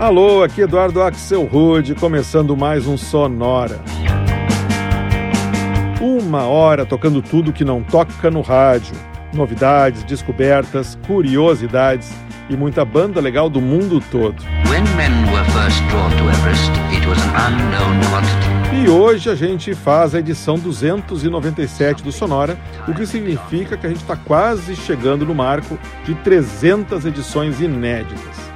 Alô, aqui Eduardo Axel Rude, começando mais um Sonora. Uma hora tocando tudo que não toca no rádio. Novidades, descobertas, curiosidades e muita banda legal do mundo todo. E hoje a gente faz a edição 297 do Sonora, o que significa que a gente está quase chegando no marco de 300 edições inéditas.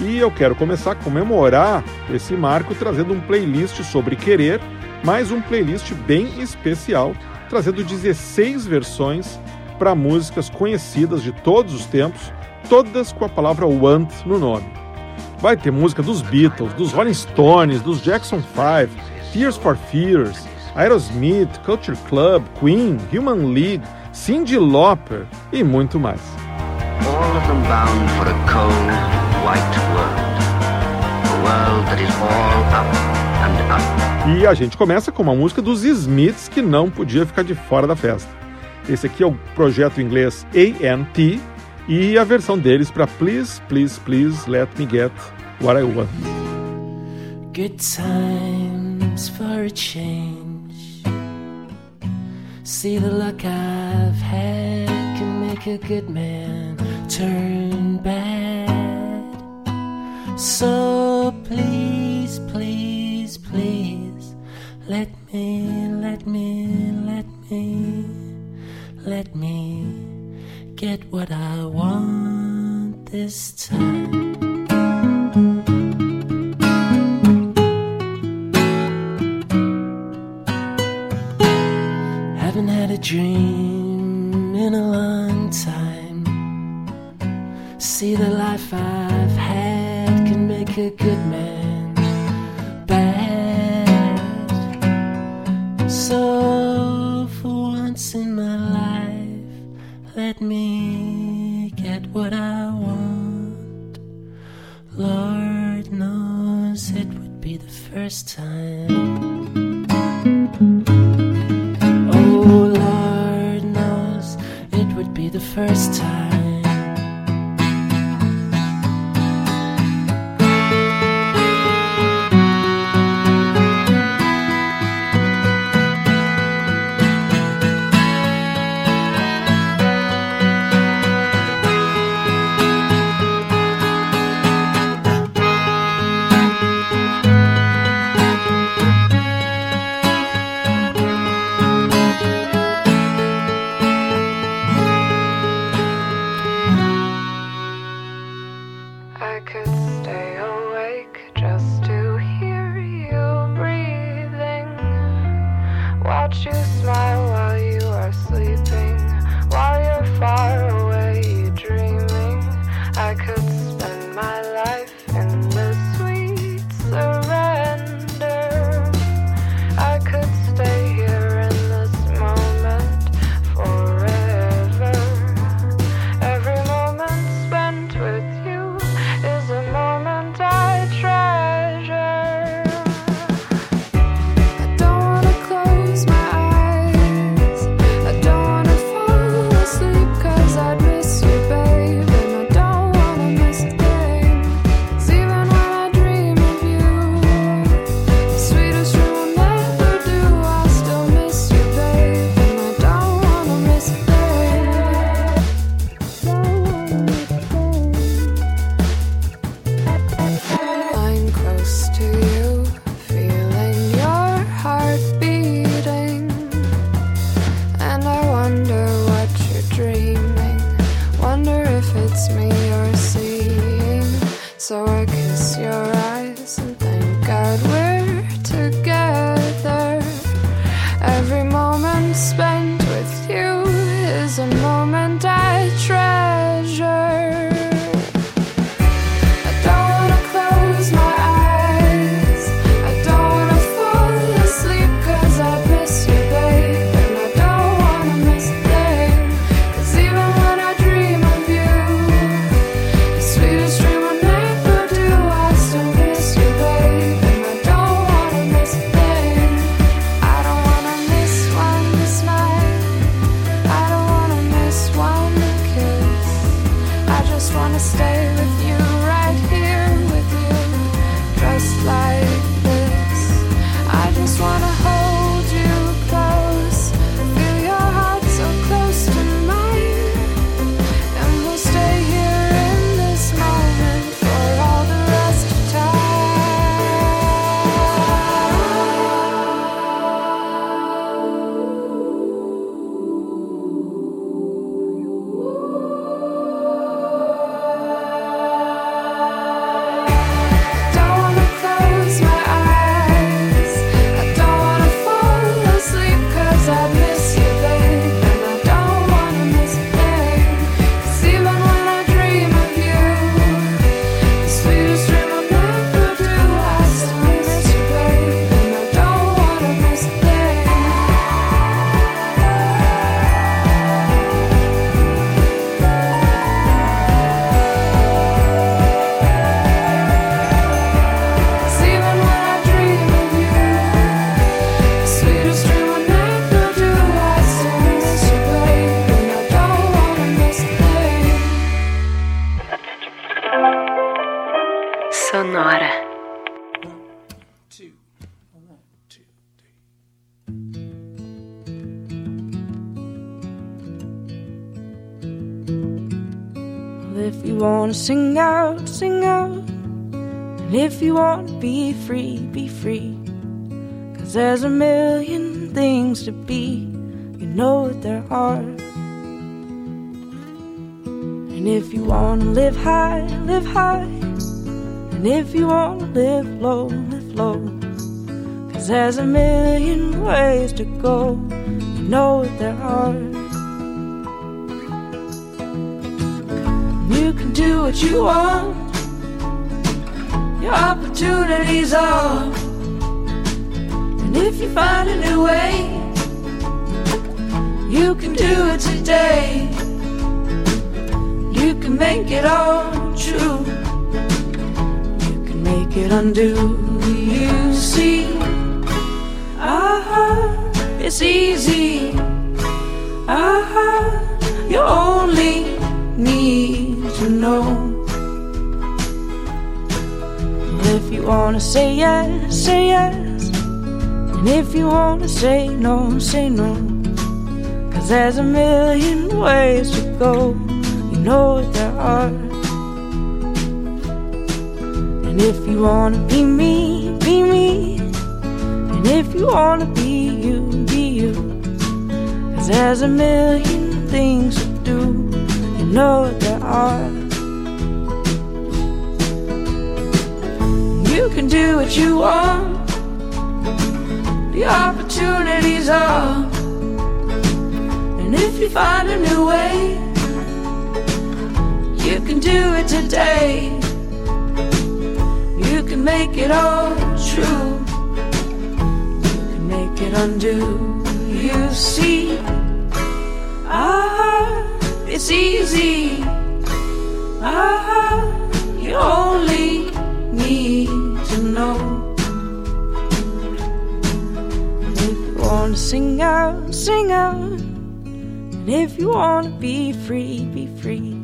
E eu quero começar a comemorar esse marco trazendo um playlist sobre querer, mais um playlist bem especial, trazendo 16 versões para músicas conhecidas de todos os tempos, todas com a palavra want no nome. Vai ter música dos Beatles, dos Rolling Stones, dos Jackson 5, Tears for Fears, Aerosmith, Culture Club, Queen, Human League, Cyndi Lauper e muito mais. All of them bound for a cold, white E a gente começa com uma música dos Smiths que não podia ficar de fora da festa. Esse aqui é o projeto inglês ANT e a versão deles para Please, Please, Please Let Me Get What I Want. Good times for a change. See the luck I've had can make a good man turn bad. So please, please, please, let me, let me, let me, let me get what I want this time. Free, be free. Cause there's a million things to be, you know that there are. And if you wanna live high, live high. And if you wanna live low, live low. Cause there's a million ways to go, you know that there are. You can do what you want. Your opportunities are. And if you find a new way, you can do it today. You can make it all true. You can make it undo. You see, ah, it's easy. Ah, you only need to know. If you wanna say yes, say yes. And if you wanna say no, say no. Cause there's a million ways to go. You know there are. And if you wanna be me, be me. And if you wanna be you, be you. Cause there's a million things to do. You know there are. Do what you want. The opportunities are. And if you find a new way, you can do it today. You can make it all true. You can make it undo. You see, ah, it's easy. Ah, you only wanna sing out, sing out. And if you wanna be free, be free.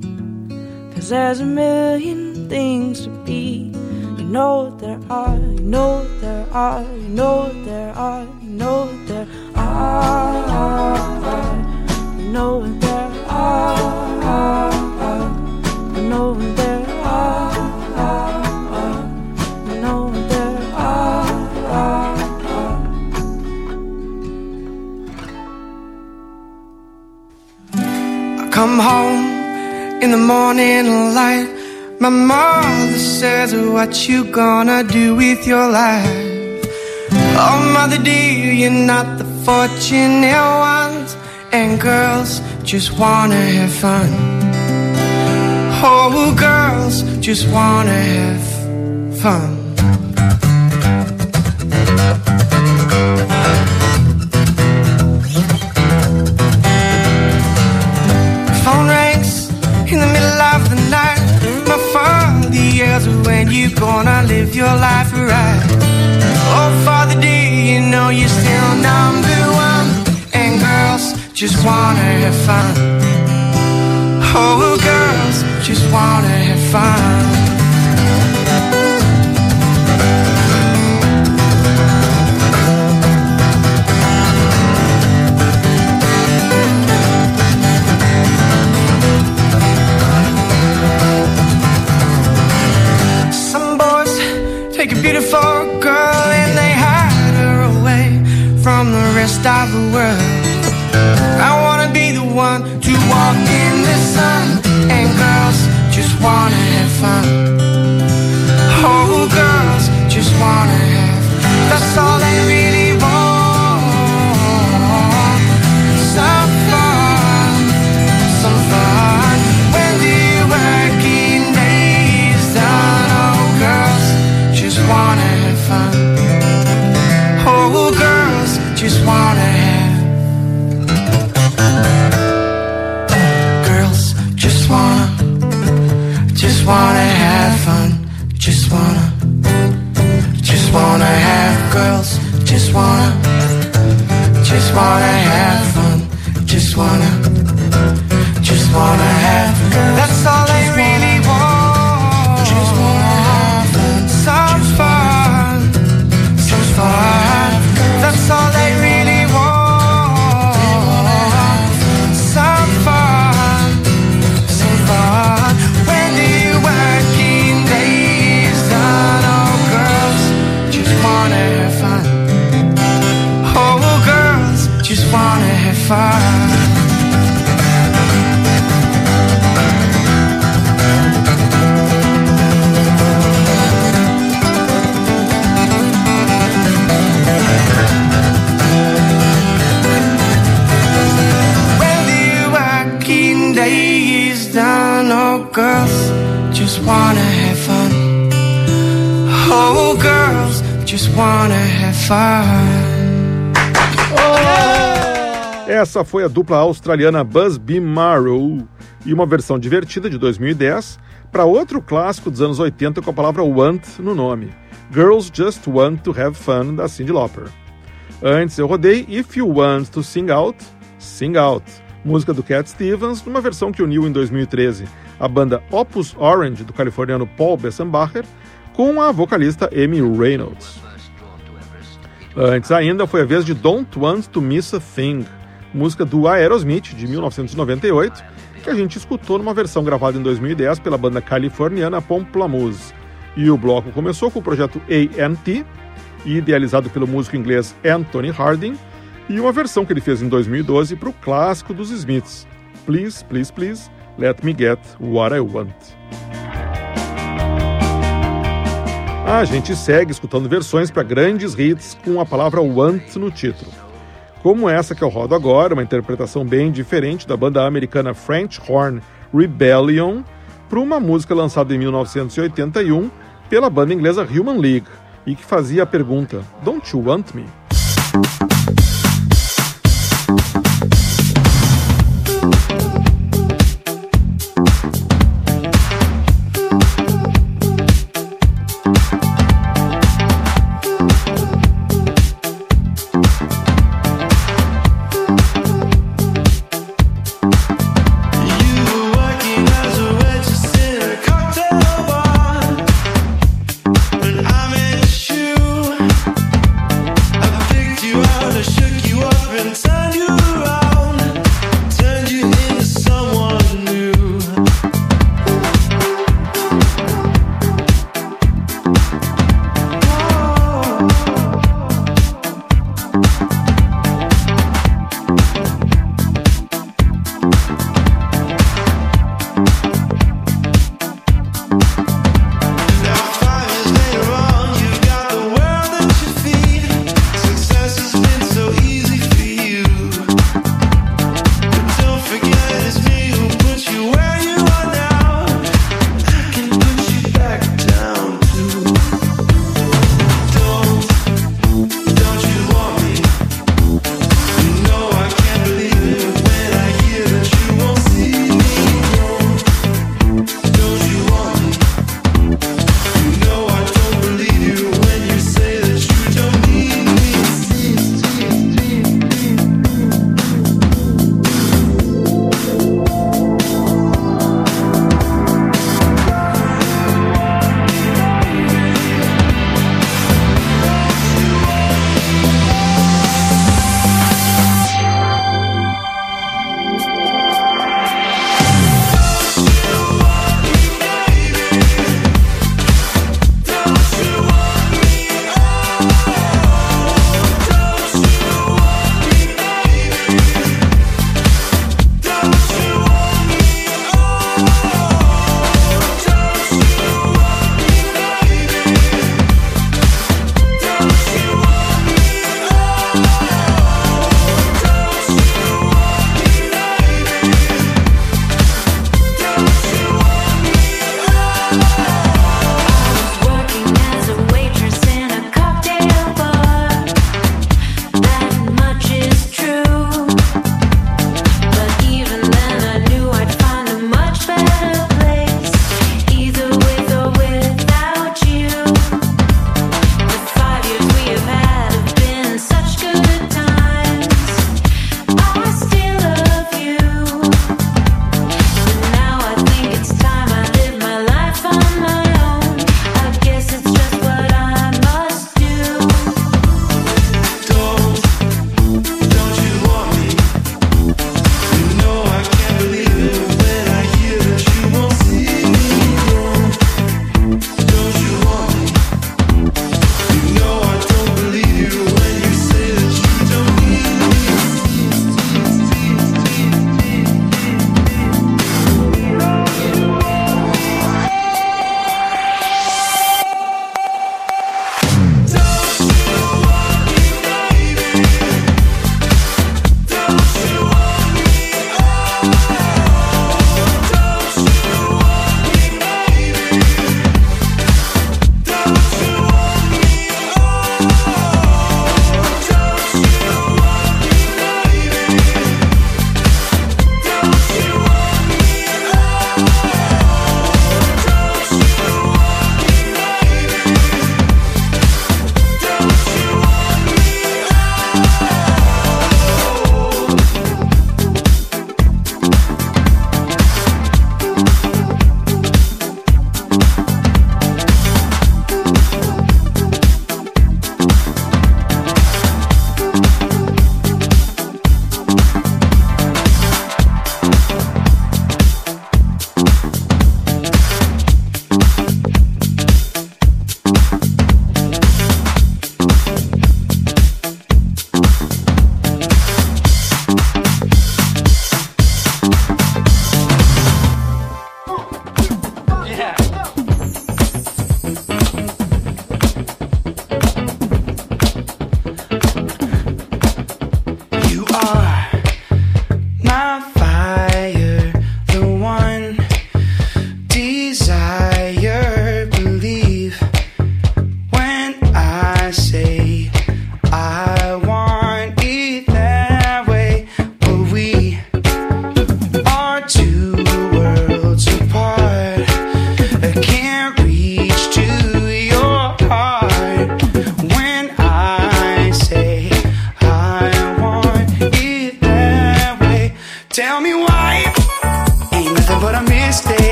Cause there's a million things to be. You know there are, you know there are, you know there are, you know there are. You know there are. Home in the morning light. My mother says, What you gonna do with your life? Oh, mother dear, you're not the fortunate ones, and girls just wanna have fun. Oh, girls just wanna have fun. Live your life right? Oh, father, do you know you're still number one? And girls just wanna have fun. Oh, girls just wanna have fun. Rest of the world. I wanna be the one to walk in the sun, and girls just wanna have fun. Dupla australiana Busby Marrow e uma versão divertida de 2010 para outro clássico dos anos 80 com a palavra want no nome, Girls Just Want to Have Fun, da Cyndi Lauper. Antes eu rodei If You Want to Sing Out, Sing Out, música do Cat Stevens, numa versão que uniu em 2013 a banda Opus Orange do californiano Paul Bessenbacher com a vocalista Amy Reynolds. Antes ainda foi a vez de Don't Want to Miss a Thing, música do Aerosmith de 1998, que a gente escutou numa versão gravada em 2010 pela banda californiana Pomplamoose. E o bloco começou com o projeto A&T, idealizado pelo músico inglês Anthony Harding, e uma versão que ele fez em 2012 para o clássico dos Smiths, Please, Please, Please, Let Me Get What I Want. A gente segue escutando versões para grandes hits com a palavra want no título. Como essa que eu rodo agora, uma interpretação bem diferente da banda americana French Horn Rebellion, para uma música lançada em 1981 pela banda inglesa Human League e que fazia a pergunta: Don't you want me?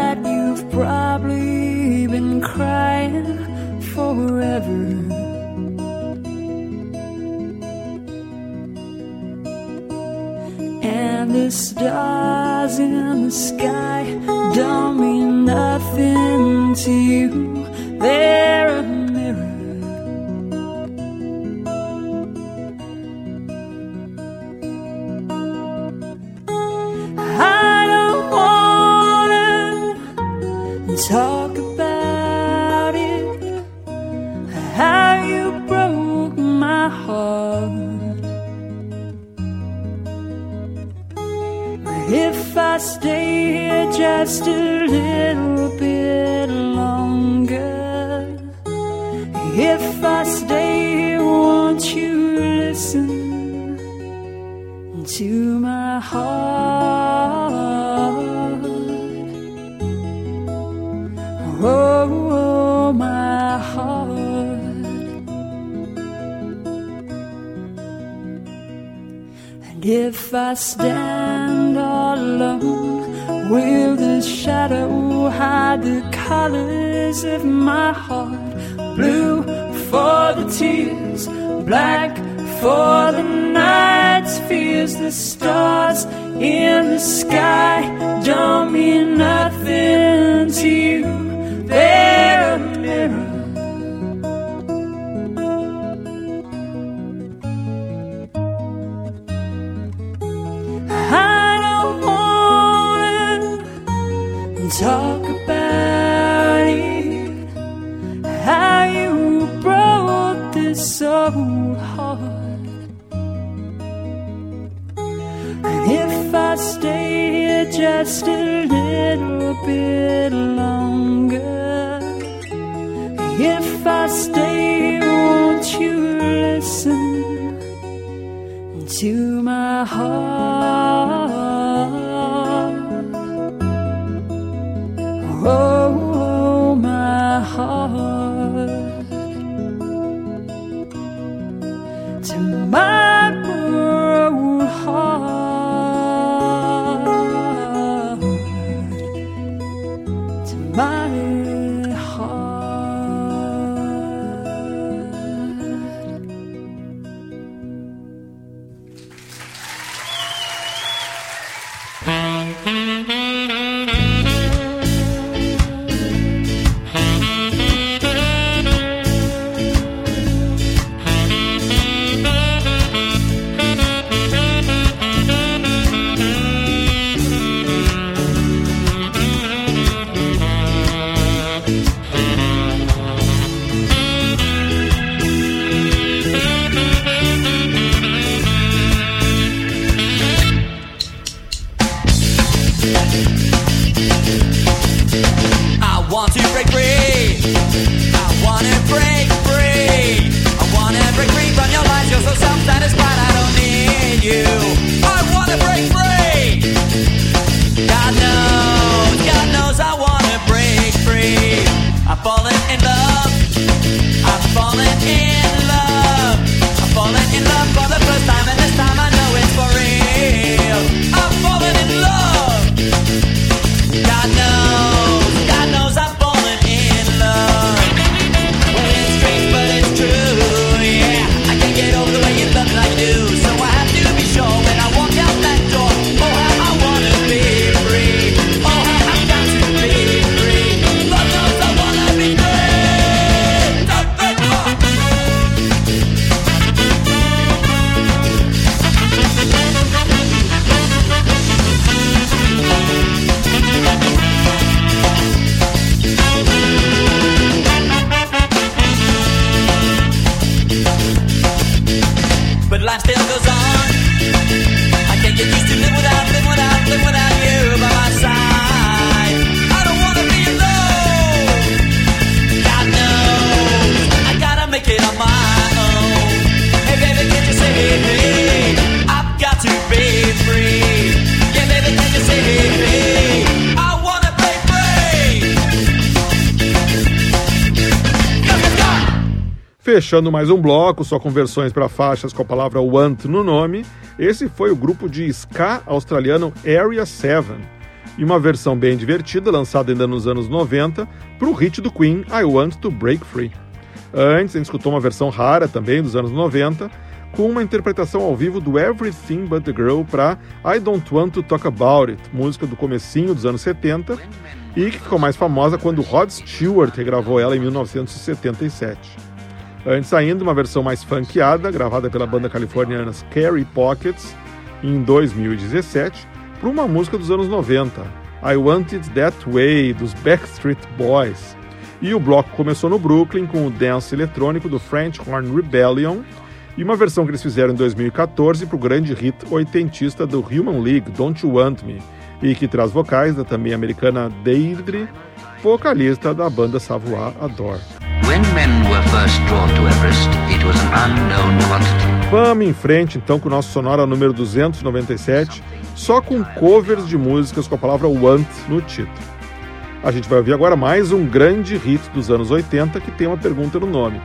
that you've probably been crying forever. And the stars in the sky don't mean nothing to you. They're just a little bit longer. If I stay, won't you listen to my heart? Fechando mais um bloco, só com versões para faixas com a palavra Want no nome, esse foi o grupo de ska australiano Area 7, e uma versão bem divertida, lançada ainda nos anos 90, para o hit do Queen I Want to Break Free. Antes, a gente escutou uma versão rara também dos anos 90, com uma interpretação ao vivo do Everything But The Girl para I Don't Want to Talk About It, música do comecinho dos anos 70, e que ficou mais famosa quando Rod Stewart regravou ela em 1977. Antes ainda, uma versão mais funkeada, gravada pela banda californiana Scary Pockets em 2017, para uma música dos anos 90, I Want It That Way, dos Backstreet Boys. E o bloco começou no Brooklyn com o dance eletrônico do French Horn Rebellion e uma versão que eles fizeram em 2014 para o grande hit oitentista do Human League, Don't You Want Me, e que traz vocais da também americana Deirdre, vocalista da banda Savoir Adore. When men were first drawn to Everest, it was an unknown quantity. Vamos em frente então com o nosso Sonora número 297, só com covers de músicas com a palavra Want no título. A gente vai ouvir agora mais um grande hit dos anos 80 que tem uma pergunta no nome.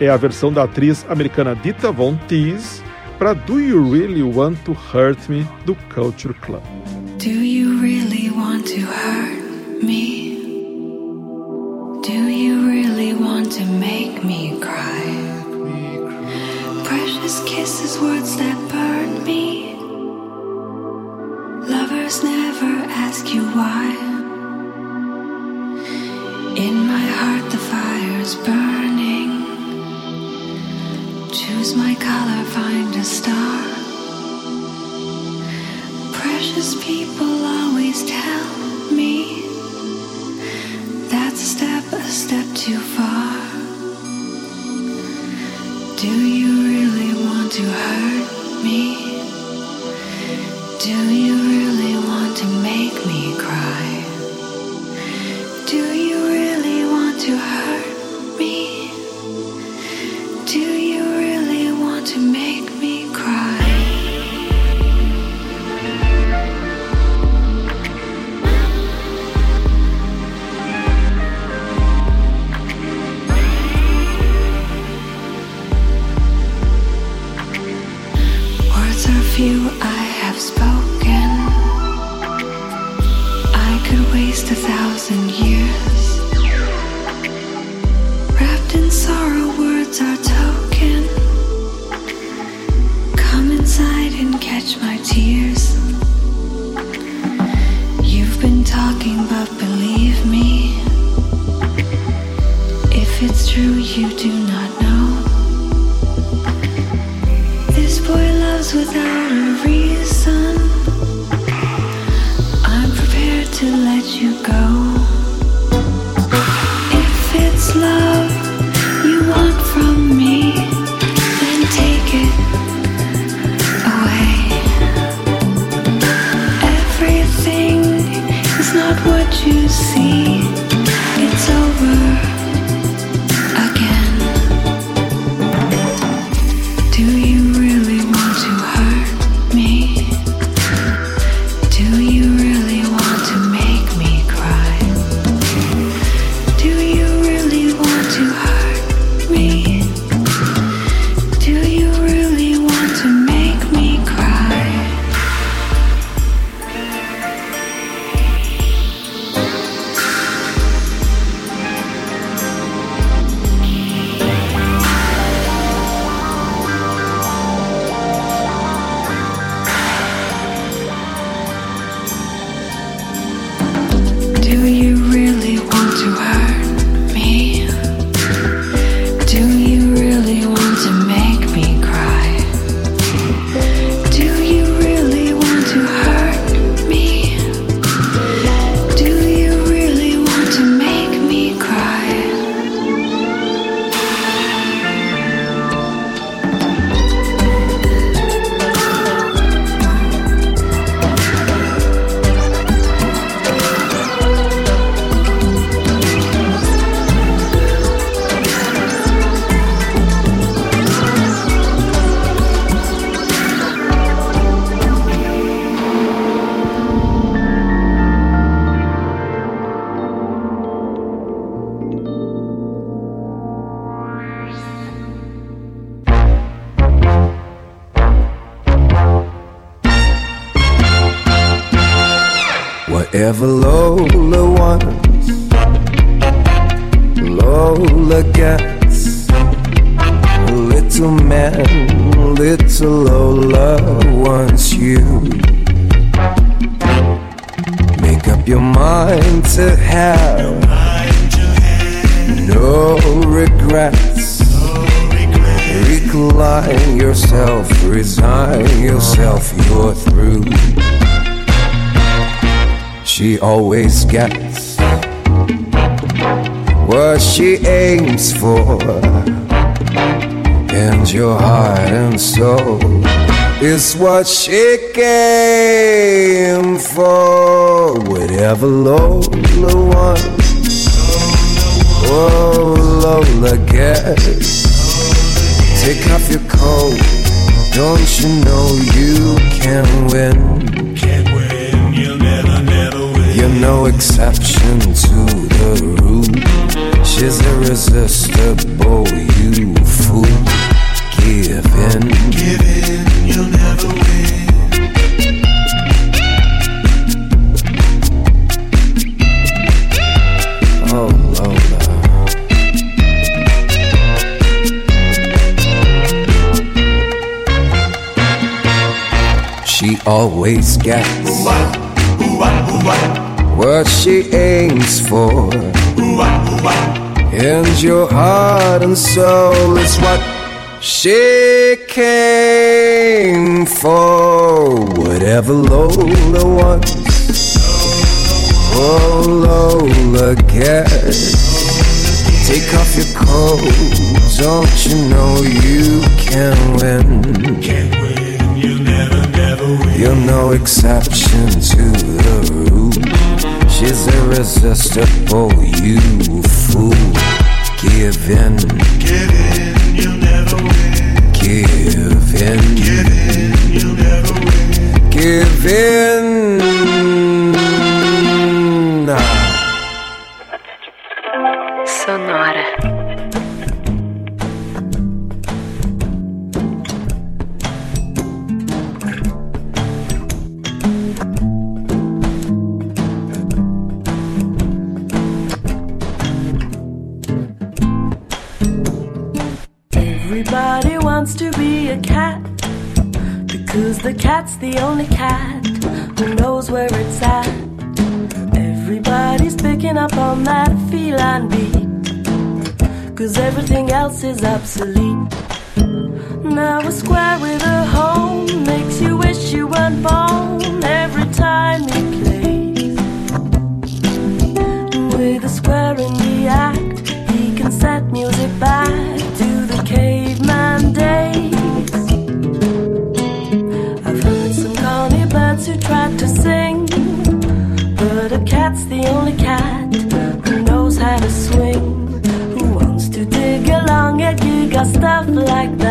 É a versão da atriz americana Dita Von Teese para Do You Really Want to Hurt Me do Culture Club. Do you really want to hurt me? Do you really want to make me cry? Precious kisses, words that burn me. Lovers never ask you why. In my heart, the fire's burning. Choose my color, find a star. Precious people always tell me Do you really want to hurt me? Do you really want to make me cry? Do you And your heart and soul is what she came for. Whatever Lola wants, oh Lola gets. Take off your coat, don't you know you can win? Can't win, you'll never, never win. You're no exception to the rule. She's irresistible, you fool. Give in. Give in, you'll never win. Oh, Lola. She always gets what she aims for. And your heart and soul is what she came for. Whatever Lola wants, oh Lola gets. Take off your coat, don't you know you can win? Can't win, you'll never, never win. You're no exception to the rule. She's irresistible, you fool. Give in, Give in, you'll never win. give in, Give in, you'll never win. give in. The cat's the only cat who knows where it's at. Everybody's picking up on that feline beat because everything else is obsolete. Now a square with a home makes you wish you weren't born every time he plays. With a square in the act, he can set music back Or stuff like that?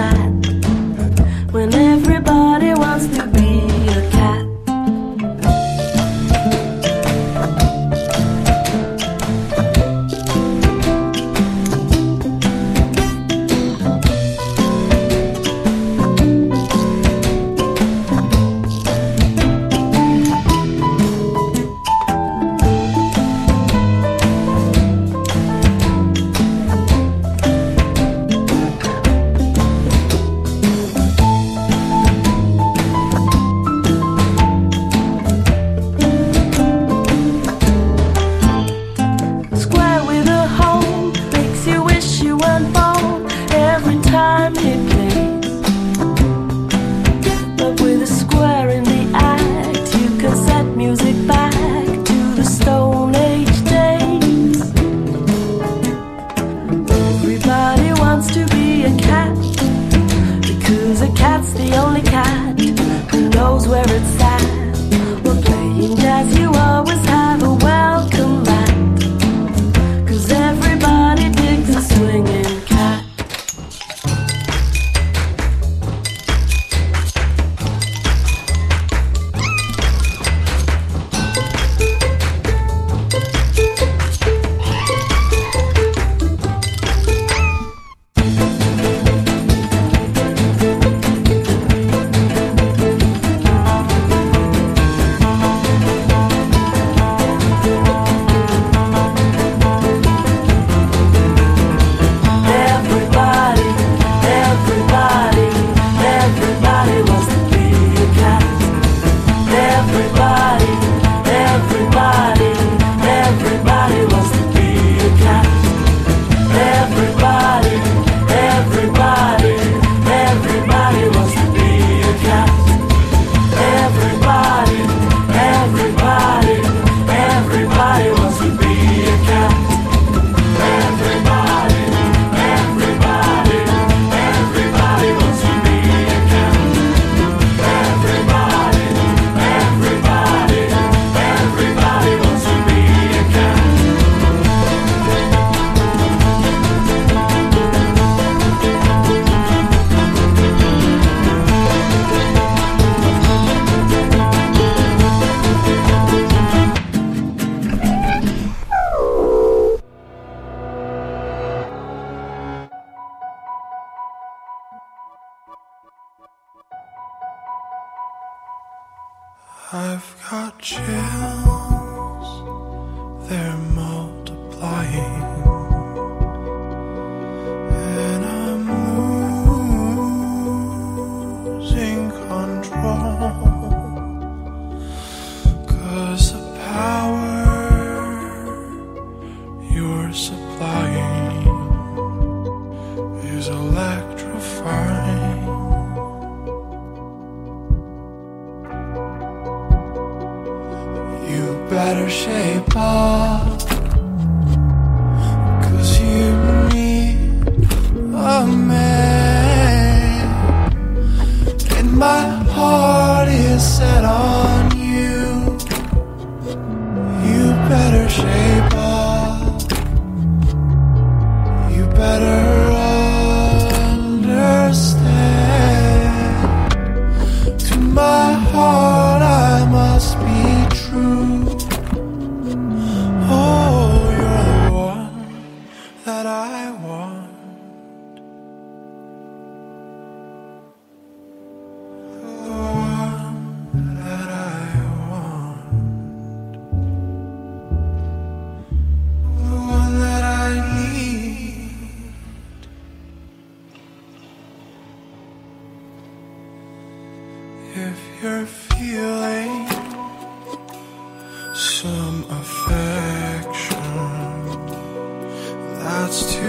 I've If you're feeling some affection that's too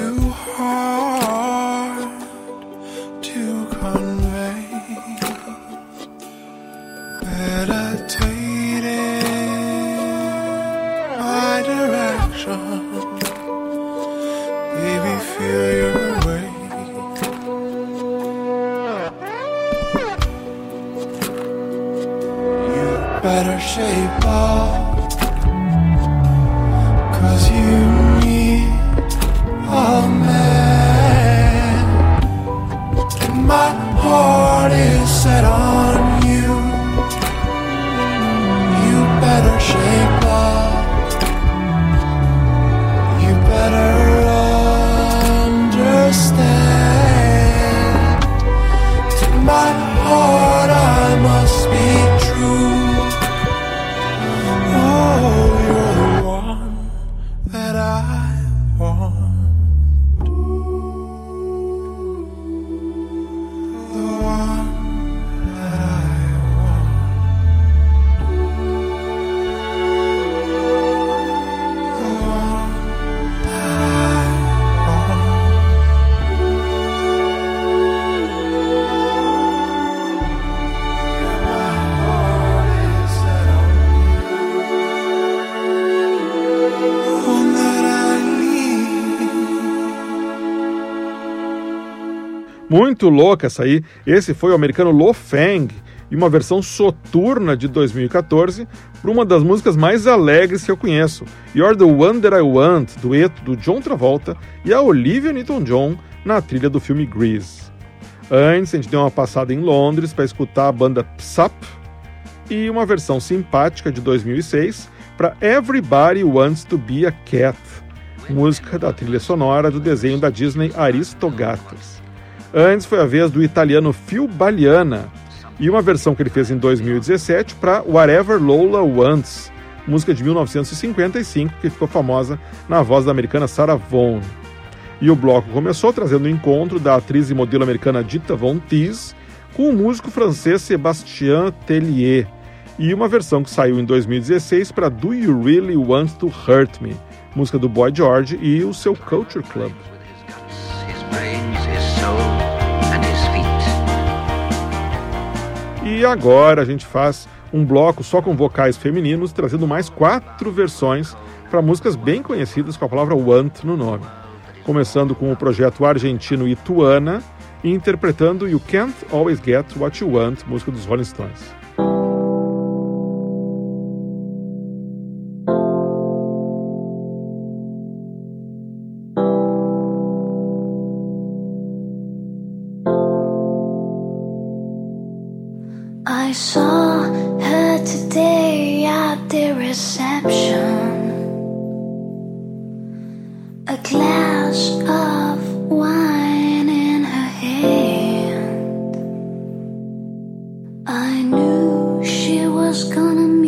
Muito louca essa aí. Esse foi o americano Lo Fang e uma versão soturna de 2014 para uma das músicas mais alegres que eu conheço, You're the One That I Want, dueto do John Travolta e a Olivia Newton-John na trilha do filme Grease. Antes, a gente deu uma passada em Londres para escutar a banda Psyp e uma versão simpática de 2006 para Everybody Wants to Be a Cat, música da trilha sonora do desenho da Disney Aristogatos. Antes foi a vez do italiano Phil Baliana e uma versão que ele fez em 2017 para Whatever Lola Wants, música de 1955 que ficou famosa na voz da americana Sarah Vaughan. E o bloco começou trazendo o encontro da atriz e modelo americana Dita Von Teese com o músico francês Sébastien Tellier e uma versão que saiu em 2016 para Do You Really Want to Hurt Me, música do Boy George e o seu Culture Club. E agora a gente faz um bloco só com vocais femininos, trazendo mais quatro versões para músicas bem conhecidas com a palavra want no nome. Começando com o projeto argentino Ituana interpretando You Can't Always Get What You Want, música dos Rolling Stones. I knew she was gonna meet.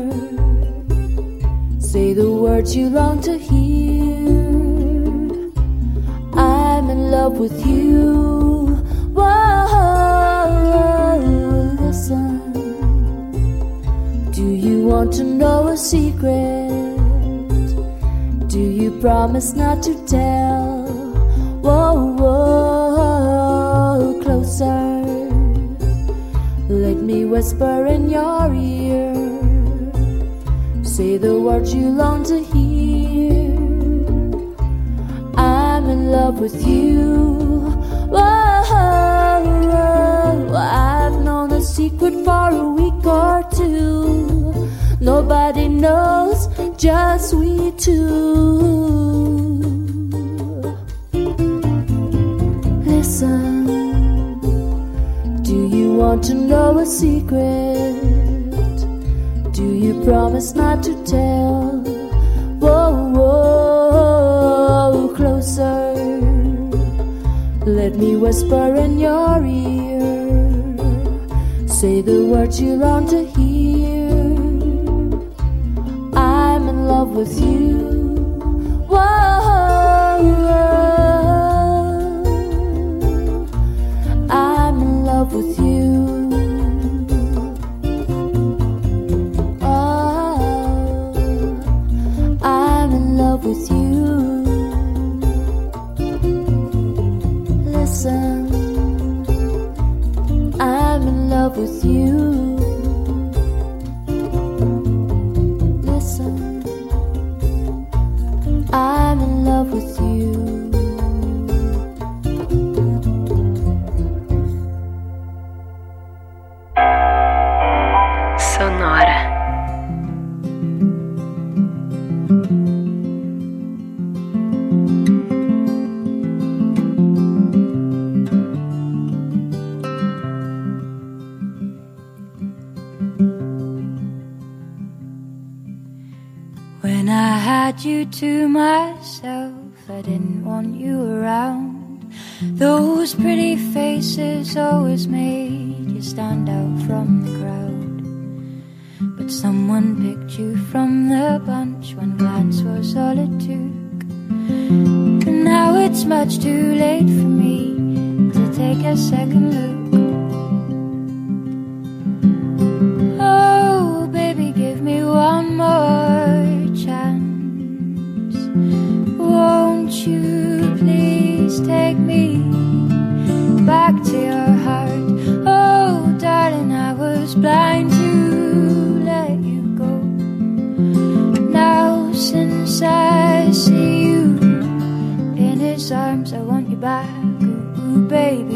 Say the words you long to hear. I'm in love with you. Whoa, listen. Do you want to know a secret? Do you promise not to tell? Whoa, whoa, closer. Let me whisper in your ear. Say the words you long to hear. I'm in love with you. Whoa, I've known a secret for a week or two. Nobody knows, just we two. Listen, do you want to know a secret? Do you promise not to tell? Whoa, whoa, closer. Let me whisper in your ear. Say the words you long to hear. I'm in love with you. Whoa. to myself, I didn't want you around. Those pretty faces always made you stand out from the crowd. But someone picked you from the bunch, one glance was all it took. And now it's much too late for me to take a second look. baby.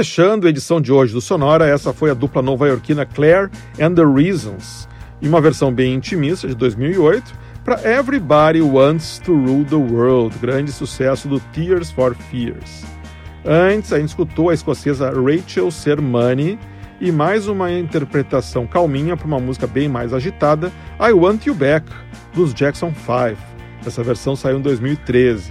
Fechando a edição de hoje do Sonora, essa foi a dupla nova-iorquina Claire and the Reasons, em uma versão bem intimista de 2008, para Everybody Wants to Rule the World, grande sucesso do Tears for Fears. Antes, a gente escutou a escocesa Rachel Sermani e mais uma interpretação calminha para uma música bem mais agitada, I Want You Back, dos Jackson 5. Essa versão saiu em 2013.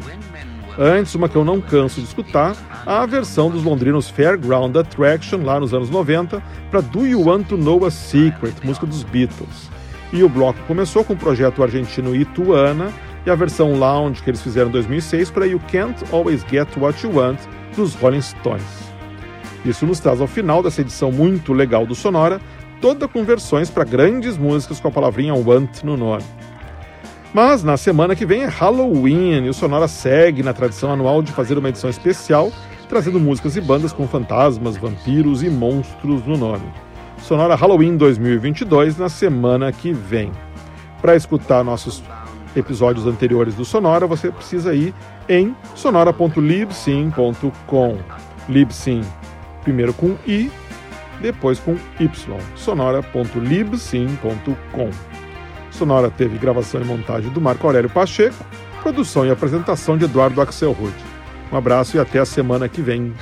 Antes, uma que eu não canso de escutar, a versão dos londrinos Fairground Attraction, lá nos anos 90, para Do You Want to Know a Secret, música dos Beatles. E o bloco começou com o projeto argentino Ituana e a versão lounge que eles fizeram em 2006 para You Can't Always Get What You Want, dos Rolling Stones. Isso nos traz ao final dessa edição muito legal do Sonora, toda com versões para grandes músicas com a palavrinha Want no nome. Mas na semana que vem é Halloween e o Sonora segue na tradição anual de fazer uma edição especial, trazendo músicas e bandas com fantasmas, vampiros e monstros no nome. Sonora Halloween 2022 na semana que vem. Para escutar nossos episódios anteriores do Sonora, você precisa ir em sonora.libsyn.com. Libsyn, primeiro com i, depois com y. sonora.libsyn.com. Sonora teve gravação e montagem do Marco Aurélio Pacheco, produção e apresentação de Eduardo Axel Rude. Um abraço e até a semana que vem.